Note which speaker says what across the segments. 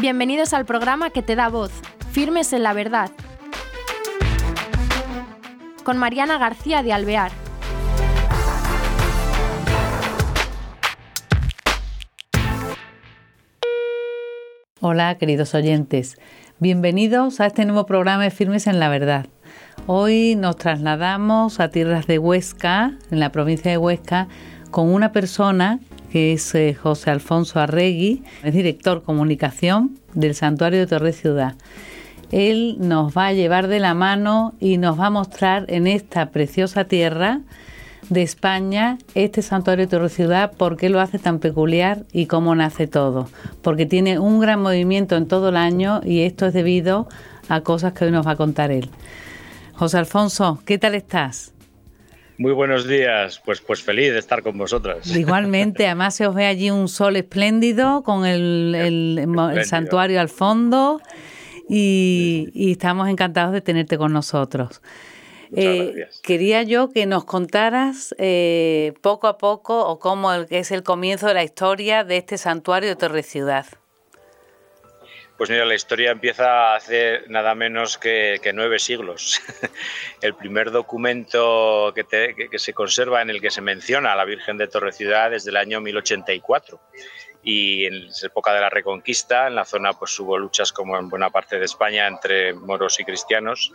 Speaker 1: Bienvenidos al programa que te da voz, Firmes en la Verdad, con Mariana García de Alvear.
Speaker 2: Hola, queridos oyentes. Bienvenidos a este nuevo programa de Firmes en la Verdad. Hoy nos trasladamos a tierras de Huesca, en la provincia de Huesca, con una persona que es eh, José Alfonso Arregui, es director comunicación del Santuario de Torre Ciudad. Él nos va a llevar de la mano y nos va a mostrar en esta preciosa tierra de España este santuario de Torre Ciudad, por qué lo hace tan peculiar y cómo nace todo. Porque tiene un gran movimiento en todo el año y esto es debido a cosas que hoy nos va a contar él. José Alfonso, ¿qué tal estás?
Speaker 3: Muy buenos días, pues, pues feliz de estar con vosotras.
Speaker 2: Igualmente, además se os ve allí un sol espléndido con el, santuario al fondo y, estamos encantados de tenerte con nosotros.
Speaker 3: Eh,
Speaker 2: quería yo que nos contaras eh, poco a poco o cómo es el comienzo de la historia de este santuario de Torre Ciudad.
Speaker 3: Pues mira, la historia empieza hace nada menos que, nueve siglos. el primer documento que, se conserva en el que se menciona a la Virgen de Torre Ciudad es del año 1084 y en la época de la Reconquista, en la zona pues hubo luchas como en buena parte de España entre moros y cristianos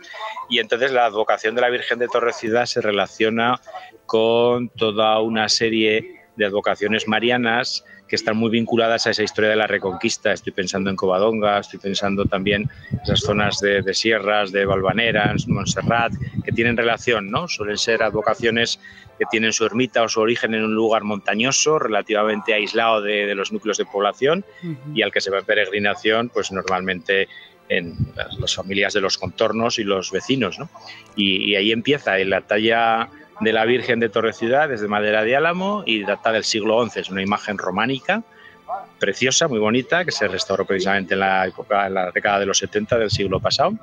Speaker 3: y entonces la advocación de la Virgen de Torre Ciudad se relaciona con toda una serie de advocaciones marianas que están muy vinculadas a esa historia de la reconquista. Estoy pensando en Covadonga, estoy pensando también en esas zonas de, sierras, de Valvanera, en Montserrat, que tienen relación, ¿no? Suelen ser advocaciones que tienen su ermita o su origen en un lugar montañoso, relativamente aislado de, los núcleos de población y al que se va en peregrinación, pues normalmente en las, familias de los contornos y los vecinos, ¿no? Y, y ahí empieza en la talla de la Virgen de Torre Ciudad, desde madera de álamo y data del siglo XI. Es una imagen románica preciosa, muy bonita, que se restauró precisamente en la época, en la década de los 70 del siglo pasado,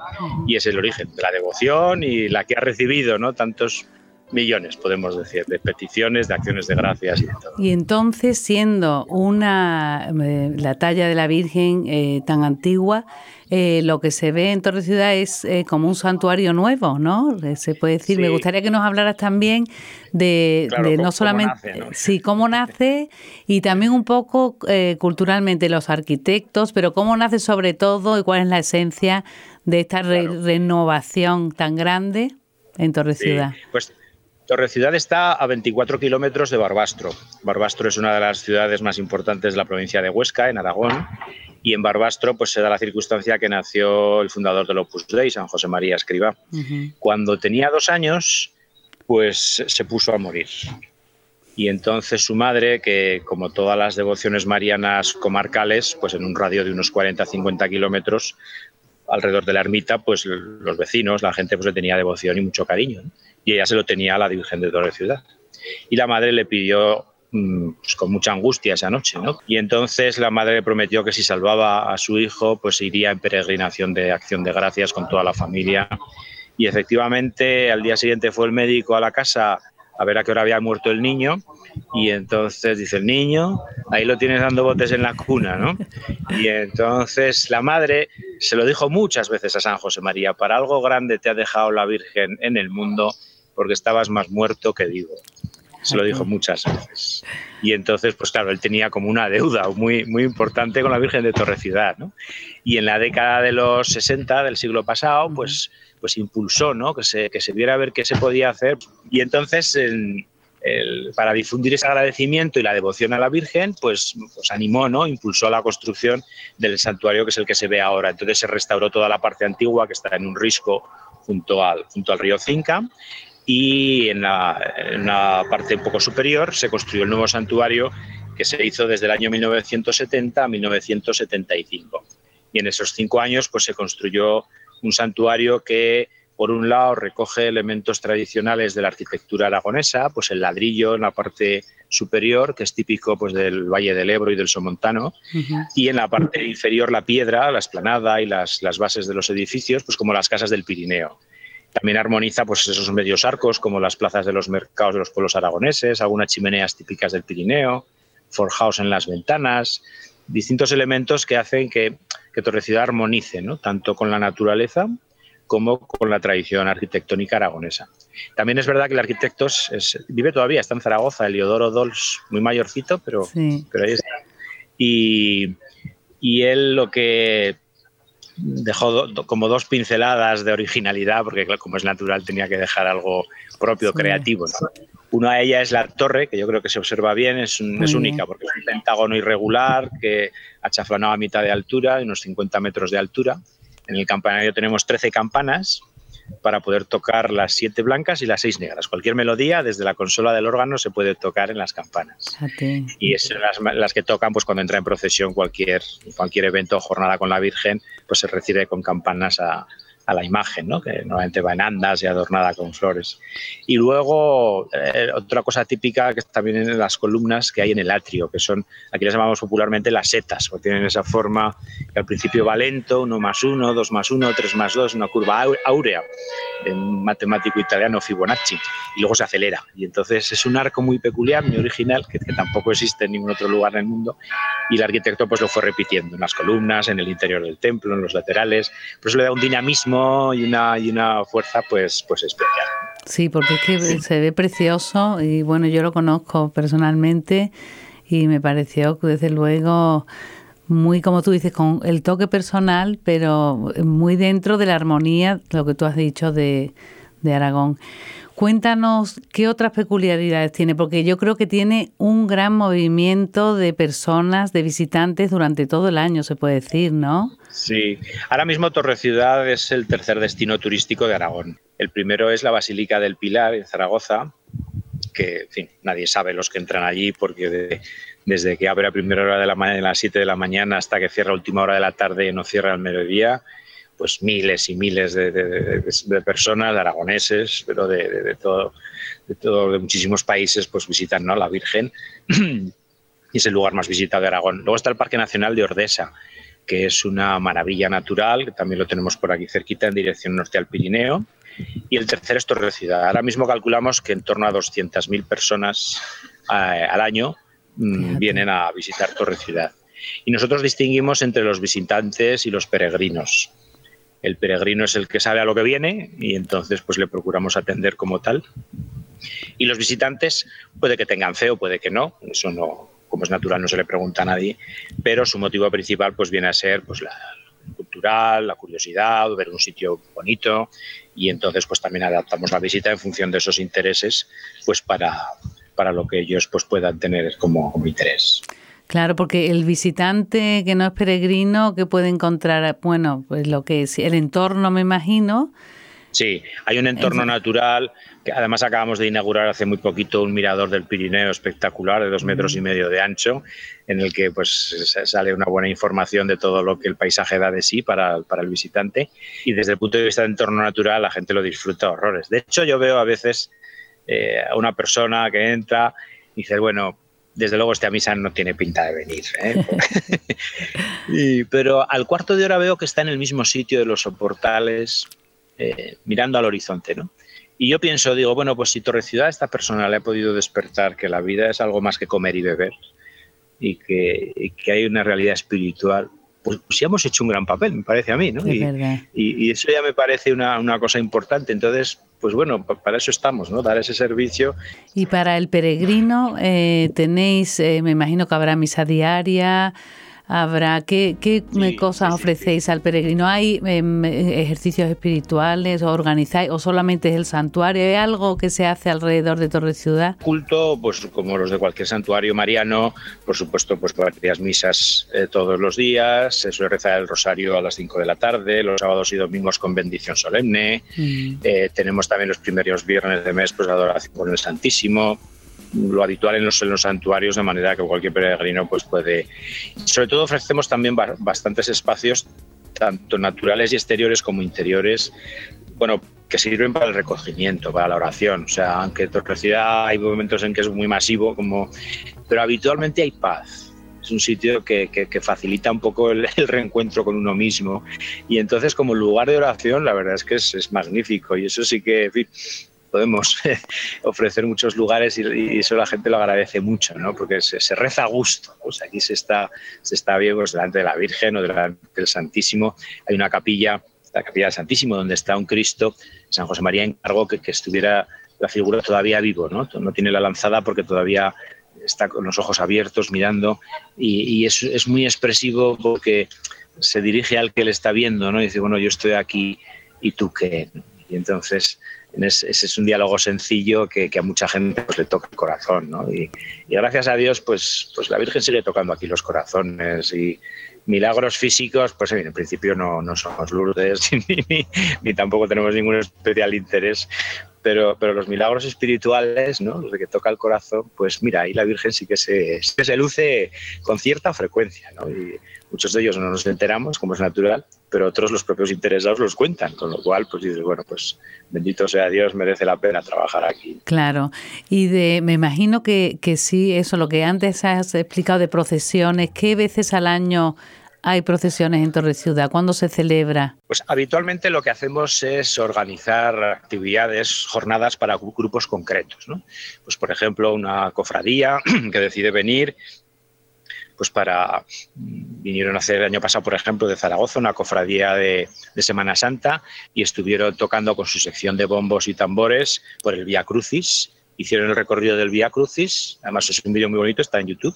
Speaker 3: y es el origen de la devoción y la que ha recibido ¿no? tantos millones, podemos decir, de peticiones, de acciones de gracias y de todo.
Speaker 2: Y entonces, siendo una eh, la talla de la Virgen eh, tan antigua, eh, lo que se ve en Torre Ciudad es como un santuario nuevo, ¿no? Se puede decir. Me gustaría que nos hablaras también de, no solamente cómo sí cómo nace y también un poco culturalmente los arquitectos, pero cómo nace sobre todo y cuál es la esencia de esta renovación tan grande en Torre Ciudad.
Speaker 3: Pues Torre Ciudad está a 24 kilómetros de Barbastro. Barbastro es una de las ciudades más importantes de la provincia de Huesca, en Aragón, y en Barbastro pues, se da la circunstancia que nació el fundador del Opus Dei, San José María Escriba. Cuando tenía dos años, pues se puso a morir. Y entonces su madre, que como todas las devociones marianas comarcales, pues en un radio de unos 40-50 kilómetros alrededor de la ermita, pues los vecinos, la gente pues le tenía devoción y mucho cariño y ella se lo tenía a la Virgen de Torre Ciudad. Y la madre le pidió mm, pues, con mucha angustia esa noche, ¿no? Y entonces la madre le prometió que si salvaba a su hijo, pues iría en peregrinación de acción de gracias con toda la familia. Y efectivamente, al día siguiente fue el médico a la casa a ver a qué hora había muerto el niño. Y entonces dice el niño, ahí lo tienes dando botes en la cuna, ¿no? Y entonces la madre se lo dijo muchas veces a San José María, para algo grande te ha dejado la Virgen en el mundo porque estabas más muerto que vivo. Se lo dijo muchas veces. Y entonces, pues claro, él tenía como una deuda muy, muy importante con la Virgen de Torre Ciudad, ¿no? Y en la década de los 60 del siglo pasado, pues, pues impulsó, ¿no? Que se, que se viera a ver qué se podía hacer. Y entonces, para difundir ese agradecimiento y la devoción a la Virgen, pues, pues animó, ¿no? Impulsó la construcción del santuario que es el que se ve ahora. Entonces se restauró toda la parte antigua que está en un risco junto al, junto al río Cinca y en la, parte un poco superior se construyó el nuevo santuario que se hizo desde el año 1970 a 1975. Y en esos cinco años pues, se construyó un santuario que, por un lado, recoge elementos tradicionales de la arquitectura aragonesa, pues el ladrillo en la parte superior, que es típico pues, del Valle del Ebro y del Somontano, y en la parte inferior la piedra, la esplanada y las, las bases de los edificios, pues como las casas del Pirineo. También armoniza pues, esos medios arcos como las plazas de los mercados de los pueblos aragoneses, algunas chimeneas típicas del Pirineo, forjaos en las ventanas distintos elementos que hacen que, que Torrecida armonice, ¿no? tanto con la naturaleza como con la tradición arquitectónica aragonesa. También es verdad que el arquitecto vive todavía, está en Zaragoza, Eliodoro Dols, muy mayorcito, pero, pero ahí está. Y, y él lo que dejó como dos pinceladas de originalidad, porque como es natural tenía que dejar algo propio, creativo. Una de ellas es la torre, que yo creo que se observa bien, es, es única, porque es un pentágono irregular que achaflanado a mitad de altura, unos 50 metros de altura. En el campanario tenemos 13 campanas para poder tocar las siete blancas y las seis negras. Cualquier melodía desde la consola del órgano se puede tocar en las campanas. Y las, las, que tocan pues cuando entra en procesión cualquier, cualquier evento o jornada con la Virgen, pues se recibe con campanas a, a la imagen, ¿no? que normalmente va en andas y adornada con flores. Y luego, eh, otra cosa típica que también en las columnas que hay en el atrio, que son, aquí las llamamos popularmente las setas, porque tienen esa forma que al principio va lento, uno más uno, dos más uno, tres más dos, una curva áurea de un matemático italiano Fibonacci, y luego se acelera. Y entonces es un arco muy peculiar, muy original, que, tampoco existe en ningún otro lugar en el mundo, y el arquitecto pues lo fue repitiendo en las columnas, en el interior del templo, en los laterales, por eso le da un dinamismo y una, y una fuerza pues, pues especial.
Speaker 2: Sí, porque es que se ve precioso y bueno, yo lo conozco personalmente y me pareció desde luego muy, como tú dices, con el toque personal, pero muy dentro de la armonía, lo que tú has dicho de, de Aragón. Cuéntanos qué otras peculiaridades tiene, porque yo creo que tiene un gran movimiento de personas, de visitantes durante todo el año, se puede decir, ¿no?
Speaker 3: Sí, ahora mismo Torre Ciudad es el tercer destino turístico de Aragón. El primero es la Basílica del Pilar en Zaragoza, que en fin, nadie sabe los que entran allí porque desde que abre a primera hora de la mañana, a las 7 de la mañana, hasta que cierra a última hora de la tarde no cierra al mediodía, pues miles y miles de, personas, de aragoneses, pero de, todo, de todo, de muchísimos países, pues visitan ¿no? la Virgen y es el lugar más visitado de Aragón. Luego está el Parque Nacional de Ordesa, que es una maravilla natural, que también lo tenemos por aquí cerquita en dirección norte al Pirineo. Y el tercero es Torre Ciudad. Ahora mismo calculamos que en torno a 200.000 personas eh, al año mm, vienen a visitar Torre Ciudad. Y nosotros distinguimos entre los visitantes y los peregrinos el peregrino es el que sabe a lo que viene y entonces pues le procuramos atender como tal. Y los visitantes puede que tengan fe o puede que no, eso no, como es natural no se le pregunta a nadie, pero su motivo principal pues viene a ser pues la cultural, la curiosidad, ver un sitio bonito y entonces pues también adaptamos la visita en función de esos intereses pues para, para lo que ellos pues puedan tener como interés.
Speaker 2: Claro, porque el visitante que no es peregrino, que puede encontrar, bueno, pues lo que es el entorno, me imagino.
Speaker 3: Sí, hay un entorno natural, que además acabamos de inaugurar hace muy poquito un mirador del Pirineo espectacular de dos metros y medio de ancho, en el que pues sale una buena información de todo lo que el paisaje da de sí para, para el visitante. Y desde el punto de vista del entorno natural, la gente lo disfruta a horrores. De hecho, yo veo a veces eh, a una persona que entra y dice, bueno, desde luego este misa no tiene pinta de venir. ¿eh? pero al cuarto de hora veo que está en el mismo sitio de los soportales, eh, mirando al horizonte, ¿no? Y yo pienso, digo, bueno, pues si Torre Ciudad a esta persona le ha podido despertar que la vida es algo más que comer y beber y que, hay una realidad espiritual, pues, ya hemos hecho un gran papel, me parece a mí, ¿no? Y, y, eso ya me parece una, una cosa importante. Entonces, pues bueno, para eso estamos, ¿no? Dar ese servicio.
Speaker 2: Y para el peregrino eh, tenéis, eh, me imagino que habrá misa diaria, habrá qué, qué cosas ofrecéis al peregrino hay em, ejercicios espirituales o organizáis o solamente es el santuario hay algo que se hace alrededor de Torre Ciudad
Speaker 3: culto pues como los de cualquier santuario mariano por supuesto pues varias misas eh, todos los días se suele rezar el rosario a las 5 de la tarde los sábados y domingos con bendición solemne. Mm. eh, tenemos también los primeros viernes de mes pues adoración con el Santísimo lo habitual en los, en los santuarios, de manera que cualquier peregrino pues puede. Sobre todo ofrecemos también bastantes espacios, tanto naturales y exteriores como interiores, bueno, que sirven para el recogimiento, para la oración. O sea, aunque Torrecida hay momentos en que es muy masivo, como, pero habitualmente hay paz. Es un sitio que, que, facilita un poco el, reencuentro con uno mismo. Y entonces, como lugar de oración, la verdad es que es, es magnífico. Y eso sí que, podemos ofrecer muchos lugares y, eso la gente lo agradece mucho, ¿no? Porque se, reza a gusto. Pues aquí se está, se está bien pues, delante de la Virgen o delante del Santísimo. Hay una capilla, la capilla del Santísimo, donde está un Cristo. San José María encargó que, que estuviera la figura todavía vivo, ¿no? No tiene la lanzada porque todavía está con los ojos abiertos mirando y, es, es, muy expresivo porque se dirige al que le está viendo, ¿no? Y dice, bueno, yo estoy aquí y tú qué. Y entonces ese es un diálogo sencillo que, a mucha gente pues, le toca el corazón, ¿no? Y, gracias a Dios, pues, pues la Virgen sigue tocando aquí los corazones y milagros físicos, pues en principio no, no somos Lourdes ni, ni, tampoco tenemos ningún especial interés, pero, pero los milagros espirituales, ¿no? los de que toca el corazón, pues mira, ahí la Virgen sí que se, se luce con cierta frecuencia. ¿no? Y muchos de ellos no nos enteramos, como es natural, pero otros los propios interesados los cuentan, con lo cual pues dices, bueno, pues bendito sea Dios, merece la pena trabajar aquí.
Speaker 2: Claro, y de, me imagino que, que sí, eso, lo que antes has explicado de procesiones, ¿qué veces al año hay procesiones en Torre Ciudad? ¿Cuándo se celebra?
Speaker 3: Pues habitualmente lo que hacemos es organizar actividades, jornadas para grupos concretos. ¿no? Pues por ejemplo, una cofradía que decide venir pues para vinieron a hacer el año pasado, por ejemplo, de Zaragoza, una cofradía de, Semana Santa y estuvieron tocando con su sección de bombos y tambores por el Vía Crucis. Hicieron el recorrido del Vía Crucis, además es un vídeo muy bonito, está en YouTube.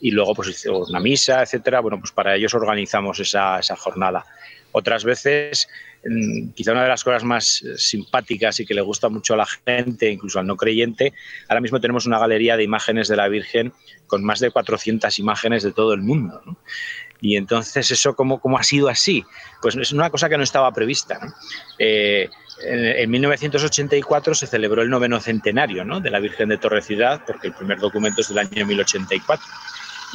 Speaker 3: Y luego, pues, una misa, etcétera. Bueno, pues para ellos organizamos esa, esa jornada. Otras veces, mm, quizá una de las cosas más simpáticas y que le gusta mucho a la gente, incluso al no creyente, ahora mismo tenemos una galería de imágenes de la Virgen con más de 400 imágenes de todo el mundo. Y entonces, ¿eso cómo, cómo, ha sido así? Pues es una cosa que no estaba prevista. Eh, en, 1984 se celebró el noveno centenario de la Virgen de Torre Ciudad, porque el primer documento es del año 1084.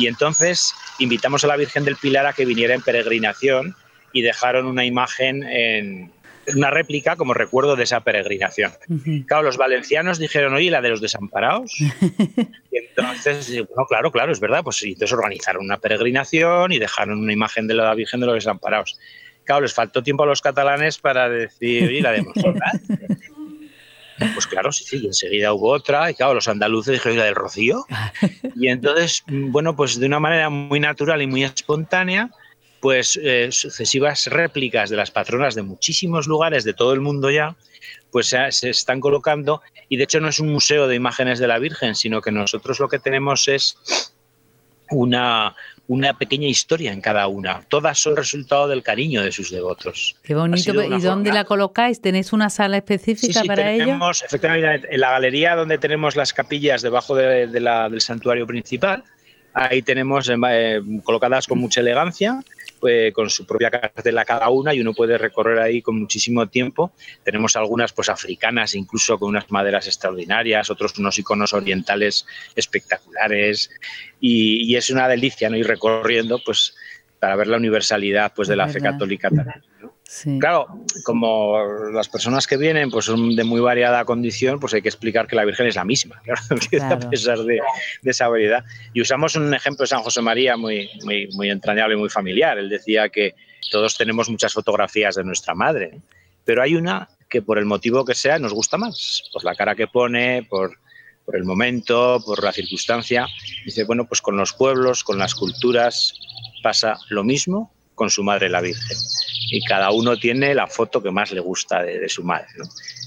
Speaker 3: Y entonces invitamos a la Virgen del Pilar a que viniera en peregrinación y dejaron una imagen en una réplica como recuerdo de esa peregrinación. Claro, los valencianos dijeron, oye, la de los desamparados. y entonces, bueno, claro, claro, es verdad, pues entonces organizaron una peregrinación y dejaron una imagen de la Virgen de los desamparados. Claro, les faltó tiempo a los catalanes para decir, oye, la de Montserrat. Pues claro, sí, sí, enseguida hubo otra, y claro, los andaluces dijeron la del Rocío. Y entonces, bueno, pues de una manera muy natural y muy espontánea, pues eh, sucesivas réplicas de las patronas de muchísimos lugares de todo el mundo ya, pues se, se, están colocando y de hecho no es un museo de imágenes de la Virgen, sino que nosotros lo que tenemos es una, una pequeña historia en cada una. Todas son resultado del cariño de sus devotos.
Speaker 2: Qué bonito. ¿Y dónde la colocáis? ¿Tenéis una sala específica para
Speaker 3: tenemos,
Speaker 2: ello?
Speaker 3: Efectivamente, en la galería donde tenemos las capillas debajo del santuario principal, ahí tenemos eh, colocadas con mucha elegancia pues, con su propia cartela cada una y uno puede recorrer ahí con muchísimo tiempo. Tenemos algunas pues africanas, incluso con unas maderas extraordinarias, otros unos iconos orientales espectaculares y, es una delicia ¿no? ir recorriendo pues para ver la universalidad pues de la fe católica también. Claro, como las personas que vienen pues son de muy variada condición, pues hay que explicar que la Virgen es la misma, a pesar de, esa variedad. Y usamos un ejemplo de San José María muy, muy, muy entrañable y muy familiar. Él decía que todos tenemos muchas fotografías de nuestra madre, pero hay una que por el motivo que sea nos gusta más, por la cara que pone, por, por el momento, por la circunstancia. Dice, bueno, pues con los pueblos, con las culturas pasa lo mismo con su madre la Virgen. Y cada uno tiene la foto que más le gusta de, su madre.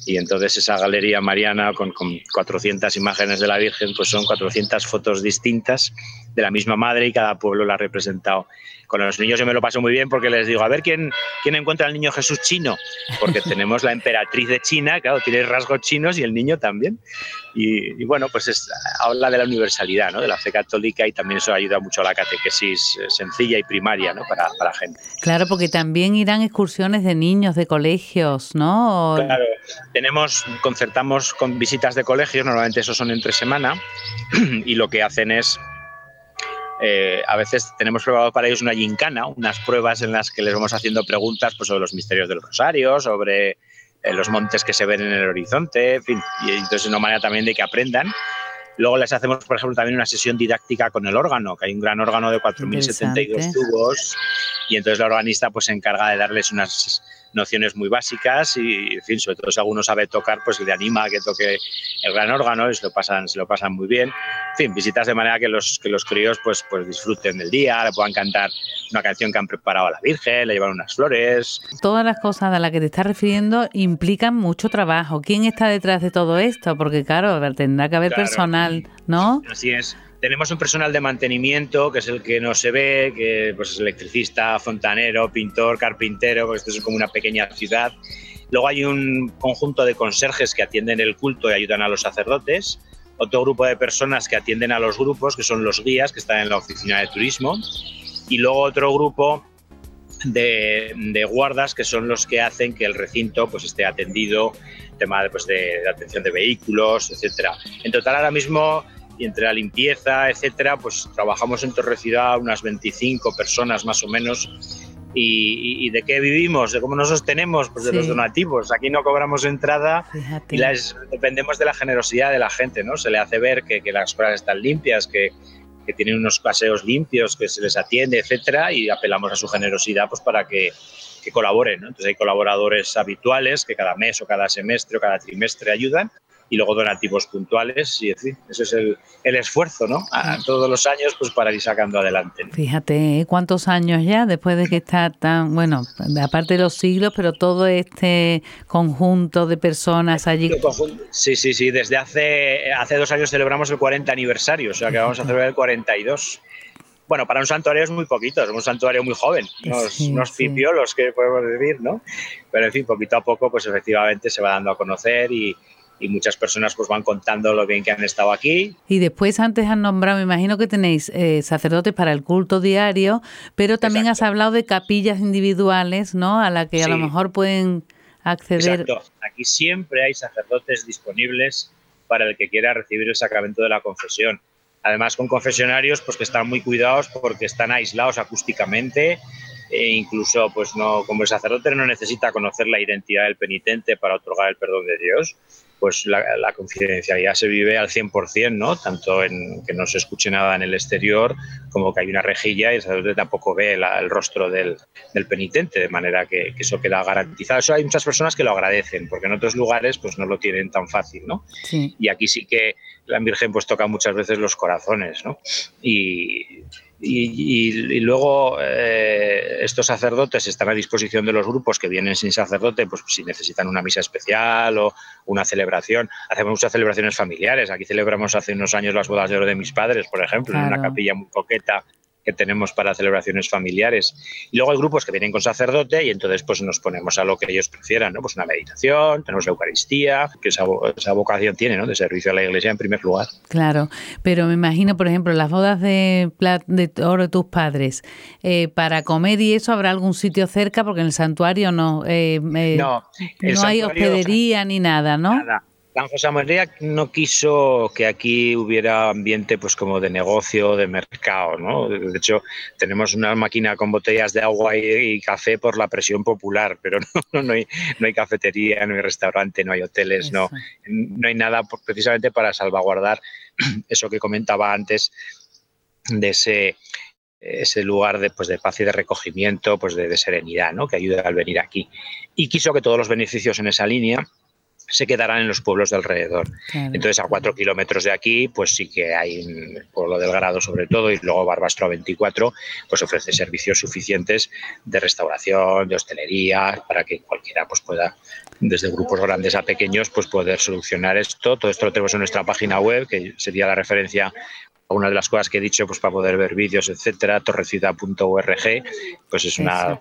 Speaker 3: Y entonces esa galería mariana con, con 400 imágenes de la Virgen, pues son 400 fotos distintas de la misma madre y cada pueblo la ha representado con los niños yo me lo paso muy bien porque les digo, a ver quién, quién encuentra al niño Jesús chino, porque tenemos la emperatriz de China, claro, tiene rasgos chinos y el niño también. Y, bueno, pues es, habla de la universalidad ¿no? de la fe católica y también eso ayuda mucho a la catequesis eh, sencilla y primaria ¿no? para, para la gente.
Speaker 2: Claro, porque también irán excursiones de niños, de colegios, ¿no?
Speaker 3: Claro, tenemos, concertamos con visitas de colegios, normalmente esos son entre semana, y lo que hacen es eh, a veces tenemos preparado para ellos una gincana, unas pruebas en las que les vamos haciendo preguntas pues, sobre los misterios del rosario, sobre eh, los montes que se ven en el horizonte, en fin, y entonces una manera también de que aprendan. Luego les hacemos, por ejemplo, también una sesión didáctica con el órgano, que hay un gran órgano de 4.072 tubos, y entonces la organista pues se encarga de darles unas nociones muy básicas y, en fin, sobre todo si alguno sabe tocar, pues le anima a que toque el gran órgano y se lo pasan, se lo pasan muy bien. En fin, visitas de manera que los, que los críos pues, pues disfruten del día, le puedan cantar una canción que han preparado a la Virgen, le llevan unas flores.
Speaker 2: Todas las cosas a las que te estás refiriendo implican mucho trabajo. ¿Quién está detrás de todo esto? Porque claro, tendrá que haber personal, ¿no?
Speaker 3: Así es. Tenemos un personal de mantenimiento, que es el que no se ve, que pues, es electricista, fontanero, pintor, carpintero, porque esto es como una pequeña ciudad. Luego hay un conjunto de conserjes que atienden el culto y ayudan a los sacerdotes. Otro grupo de personas que atienden a los grupos, que son los guías, que están en la oficina de turismo. Y luego otro grupo de, guardas que son los que hacen que el recinto pues esté atendido, tema pues, de, de atención de vehículos, etcétera. En total ahora mismo y entre la limpieza, etcétera, pues trabajamos en Torre Ciudad unas 25 personas más o menos. Y, de qué vivimos? ¿De cómo nos sostenemos? Pues de los donativos. Aquí no cobramos entrada y las, dependemos de la generosidad de la gente, ¿no? Se le hace ver que, que las escuelas están limpias, que, que, tienen unos paseos limpios, que se les atiende, etcétera, y apelamos a su generosidad pues para que, que colaboren, ¿no? Entonces hay colaboradores habituales que cada mes o cada semestre o cada trimestre ayudan y luego donativos puntuales y ese es el, el esfuerzo, ¿no? A, todos los años pues para ir sacando adelante.
Speaker 2: Fíjate, ¿eh? ¿cuántos años ya después de que está tan, bueno, aparte de los siglos, pero todo este conjunto de personas allí?
Speaker 3: Sí, sí, sí, desde hace, hace dos años celebramos el 40 aniversario, o sea que vamos a celebrar el 42 bueno, para un santuario es muy poquito, es un santuario muy joven, unos, unos pipiolos que podemos decir, ¿no? Pero en fin, poquito a poco, pues efectivamente se va dando a conocer y, y muchas personas pues van contando lo bien que han estado aquí.
Speaker 2: Y después antes han nombrado, me imagino que tenéis eh, sacerdotes para el culto diario, pero también has hablado de capillas individuales, ¿no? A la que a lo mejor pueden acceder.
Speaker 3: Exacto. Aquí siempre hay sacerdotes disponibles para el que quiera recibir el sacramento de la confesión. Además con confesionarios pues que están muy cuidados porque están aislados acústicamente e incluso pues no como el sacerdote no necesita conocer la identidad del penitente para otorgar el perdón de Dios pues la, confidencialidad se vive al 100%, ¿no? Tanto en que no se escuche nada en el exterior como que hay una rejilla y el sacerdote tampoco ve el rostro del, penitente, de manera que, eso queda garantizado. Eso hay muchas personas que lo agradecen, porque en otros lugares pues no lo tienen tan fácil, ¿no? Y aquí sí que la Virgen pues toca muchas veces los corazones, ¿no? Y y, luego eh, estos sacerdotes están a disposición de los grupos que vienen sin sacerdote, pues si necesitan una misa especial o una celebración. Hacemos muchas celebraciones familiares. Aquí celebramos hace unos años las bodas de oro de mis padres, por ejemplo, en una capilla muy coqueta que tenemos para celebraciones familiares. Y luego hay grupos que vienen con sacerdote y entonces pues nos ponemos a lo que ellos prefieran, ¿no? Pues una meditación, tenemos la Eucaristía, que esa, vocación tiene, ¿no? De servicio a la Iglesia en primer lugar.
Speaker 2: Claro, pero me imagino, por ejemplo, las bodas de, de oro de tus padres, eh, para comer y eso habrá algún sitio cerca porque en el santuario no, eh, eh, no, no hay hospedería ni nada, ¿no?
Speaker 3: Nada. San José María no quiso que aquí hubiera ambiente pues como de negocio, de mercado, ¿no? De hecho, tenemos una máquina con botellas de agua y, café por la presión popular, pero no, no, hay, no hay cafetería, no hay restaurante, no hay hoteles, no, no hay nada precisamente para salvaguardar eso que comentaba antes de ese ese lugar de, pues, de paz y de recogimiento, pues de, de serenidad, ¿no? que ayuda al venir aquí. Y quiso que todos los beneficios en esa línea se quedarán en los pueblos de alrededor. Entonces, a cuatro kilómetros de aquí, pues sí que hay el pueblo del Grado sobre todo y luego Barbastro a 24, pues ofrece servicios suficientes de restauración, de hostelería, para que cualquiera pues pueda, desde grupos grandes a pequeños, pues poder solucionar esto. Todo esto lo tenemos en nuestra página web, que sería la referencia una de las cosas que he dicho, pues para poder ver vídeos, etcétera, torrecida.org, pues es una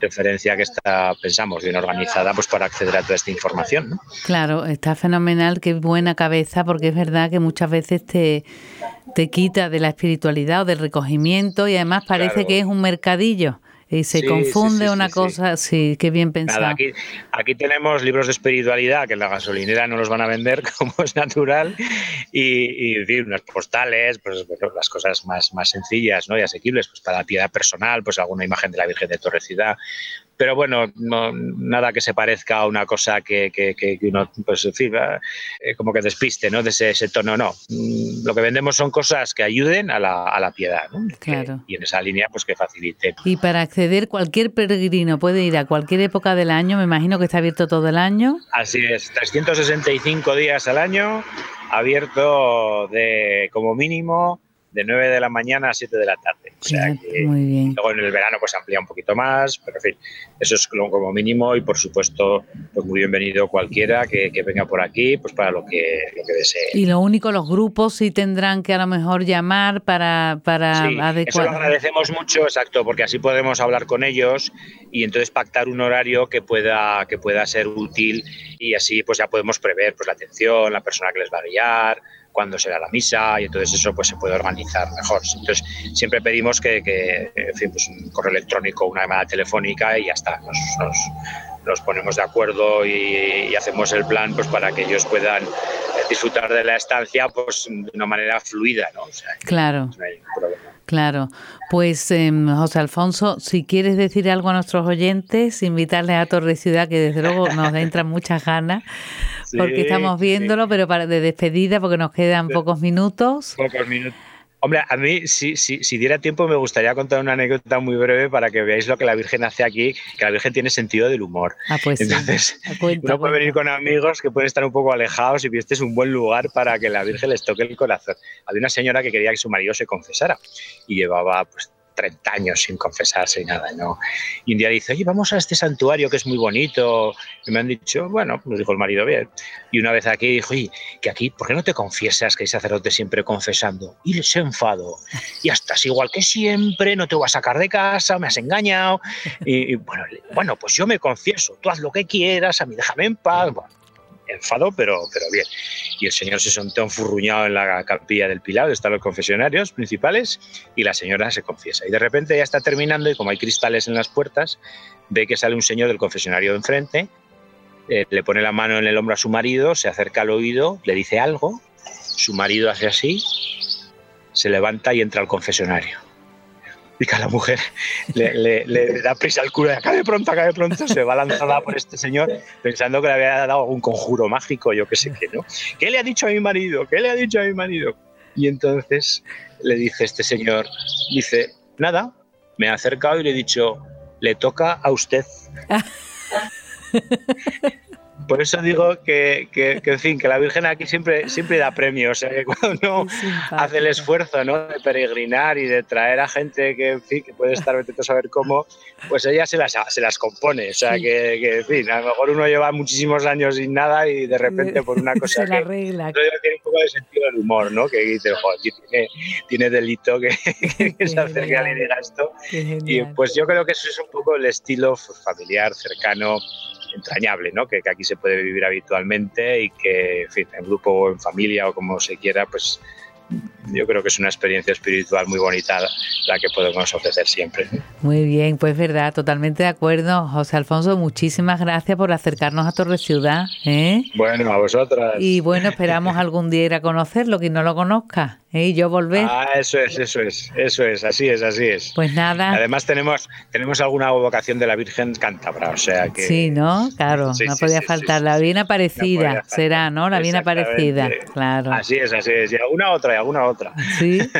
Speaker 3: referencia que está, pensamos, bien organizada, pues para acceder a toda esta información.
Speaker 2: Claro, está fenomenal, qué buena cabeza, porque es verdad que muchas veces te, te quita de la espiritualidad o del recogimiento y además parece que es un mercadillo. Y se confunde una cosa, sí, qué bien pensado.
Speaker 3: aquí, aquí, tenemos libros de espiritualidad que en la gasolinera no los van a vender, como es natural, y, y unas postales, pues, las cosas más, más sencillas ¿no? y asequibles, pues para la piedad personal, pues alguna imagen de la Virgen de Torrecidad, pero bueno, no, nada que se parezca a una cosa que, que, que uno, pues, en fin, eh, como que despiste, ¿no? De ese, ese, tono, no. Mm, lo que vendemos son cosas que ayuden a la, a la piedad, ¿no?
Speaker 2: Claro.
Speaker 3: y en esa línea, pues que faciliten.
Speaker 2: Y para acceder cualquier peregrino, puede ir a cualquier época del año, me imagino que está abierto todo el año.
Speaker 3: Así es, 365 días al año, abierto de como mínimo de 9 de la mañana a 7 de la tarde. O sea
Speaker 2: muy bien.
Speaker 3: Luego en el verano pues amplía un poquito más, pero en fin, eso es como mínimo y por supuesto pues muy bienvenido cualquiera que, venga por aquí pues para lo que, lo que desee.
Speaker 2: Y lo único, los grupos sí tendrán que a lo mejor llamar para, para
Speaker 3: adecuar. Eso lo agradecemos mucho, exacto, porque así podemos hablar con ellos y entonces pactar un horario que pueda, que pueda ser útil y así pues ya podemos prever pues la atención, la persona que les va a guiar, cuándo será la misa y entonces eso pues se puede organizar mejor. Entonces siempre pedimos que, en fin, pues un correo electrónico, una llamada telefónica y ya está. Nos, ponemos de acuerdo y, hacemos el plan pues para que ellos puedan disfrutar de la estancia pues de una manera fluida, ¿no?
Speaker 2: claro. Claro, pues em, José Alfonso, si quieres decir algo a nuestros oyentes, invitarles a Torre Ciudad, que desde luego nos entran muchas ganas, porque estamos viéndolo, pero para de despedida, porque nos quedan pocos minutos.
Speaker 3: Pocos minutos. Hombre, a mí, si, si, si, diera tiempo, me gustaría contar una anécdota muy breve para que veáis lo que la Virgen hace aquí, que la Virgen tiene sentido del humor.
Speaker 2: Ah, pues
Speaker 3: Entonces, uno puede venir con amigos que pueden estar un poco alejados y este es un buen lugar para que la Virgen les toque el corazón. Había una señora que quería que su marido se confesara y llevaba pues 30 años sin confesarse y nada, ¿no? Y un día dice, oye, vamos a este santuario que es muy bonito. Y me han dicho, bueno, nos dijo el marido bien. Y una vez aquí dijo, oye, que aquí, ¿por qué no te confiesas que hay sacerdote siempre confesando? Y se enfadó. Y estás igual que siempre, no te voy a sacar de casa, me has engañado. Y, bueno, bueno, pues yo me confieso, tú haz lo que quieras, a mí déjame en paz. Bueno, enfado, pero, pero bien. Y el señor se sentó enfurruñado en la capilla del Pilar, están los confesionarios principales, y la señora se confiesa. Y de repente ya está terminando, y como hay cristales en las puertas, ve que sale un señor del confesionario de enfrente, eh, le pone la mano en el hombro a su marido, se acerca al oído, le dice algo, su marido hace así, se levanta y entra al confesionario y que la mujer le, da prisa al cura, acabe pronto, acabe pronto, se va lanzada por este señor pensando que le había dado algún conjuro mágico, yo qué sé qué, ¿no? ¿Qué le ha dicho a mi marido? ¿Qué le ha dicho a mi marido? Y entonces le dice este señor, dice, nada, me ha acercado y le he dicho, le toca a usted. Por eso digo que, que, en fin, que la Virgen aquí siempre, siempre da premios. ¿eh? Cuando uno hace el esfuerzo ¿no? de peregrinar y de traer a gente que, en fin, que puede estar a saber cómo, pues ella se las, se las compone. O sea, que, que, en fin, a lo mejor uno lleva muchísimos años sin nada y de repente por una cosa
Speaker 2: se la arregla.
Speaker 3: tiene un poco de sentido del humor, ¿no? Que dice, joder, tiene, tiene delito que, se acerque a le diga esto. Y pues yo creo que eso es un poco el estilo familiar, cercano, entrañable, ¿no? Que, que, aquí se puede vivir habitualmente y que, en fin, en grupo o en familia o como se quiera, pues yo creo que es una experiencia espiritual muy bonita la que podemos ofrecer siempre.
Speaker 2: Muy bien, pues verdad, totalmente de acuerdo. José Alfonso, muchísimas gracias por acercarnos a Torre Ciudad. ¿eh?
Speaker 3: Bueno, a vosotras.
Speaker 2: Y bueno, esperamos algún día ir a conocerlo, quien no lo conozca. ¿Eh? Y yo volver.
Speaker 3: Ah, eso es, eso es, eso es, así es, así es.
Speaker 2: Pues nada.
Speaker 3: Además tenemos, tenemos alguna vocación de la Virgen cántabra, o sea que...
Speaker 2: Sí, ¿no? Claro, no podía faltar. la bien aparecida será, ¿no? La bien aparecida, claro.
Speaker 3: Así es, así es. Y alguna otra, y alguna otra.
Speaker 2: Sí.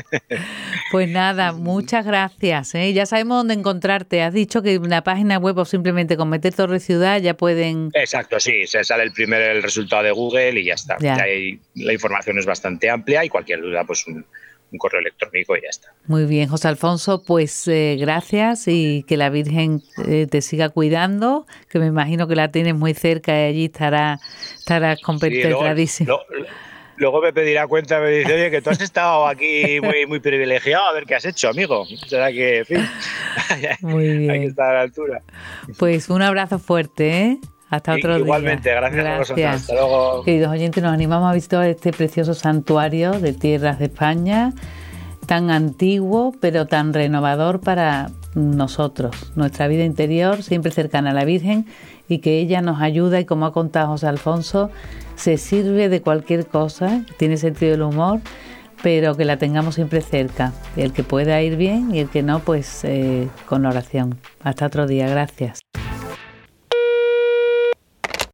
Speaker 2: Pues nada, muchas gracias. ¿eh? Ya sabemos dónde encontrarte. Has dicho que en la página web o simplemente con meter Torre Ciudad ya pueden.
Speaker 3: Exacto, sí. Se sale el primer el resultado de Google y ya está. Ya. la información es bastante amplia y cualquier duda, pues un, correo electrónico y ya está.
Speaker 2: Muy bien, José Alfonso, pues eh, gracias y que la Virgen eh, te siga cuidando, que me imagino que la tienes muy cerca y allí estará, estará competentadísimo.
Speaker 3: Luego me pedirá cuenta, me dice, oye, que tú has estado aquí muy, muy privilegiado, a ver qué has hecho, amigo. Será que, en fin, muy bien. hay que estar a la altura.
Speaker 2: Pues un abrazo fuerte, ¿eh? Hasta otro
Speaker 3: día. Igualmente, gracias, gracias, a vosotros. Hasta luego.
Speaker 2: Queridos oyentes, nos animamos a visitar este precioso santuario de tierras de España, tan antiguo, pero tan renovador para nosotros, nuestra vida interior, siempre cercana a la Virgen y que ella nos ayuda y como ha contado José Alfonso, se sirve de cualquier cosa, tiene sentido del humor, pero que la tengamos siempre cerca. El que pueda ir bien y el que no, pues eh, con oración. Hasta otro día, gracias.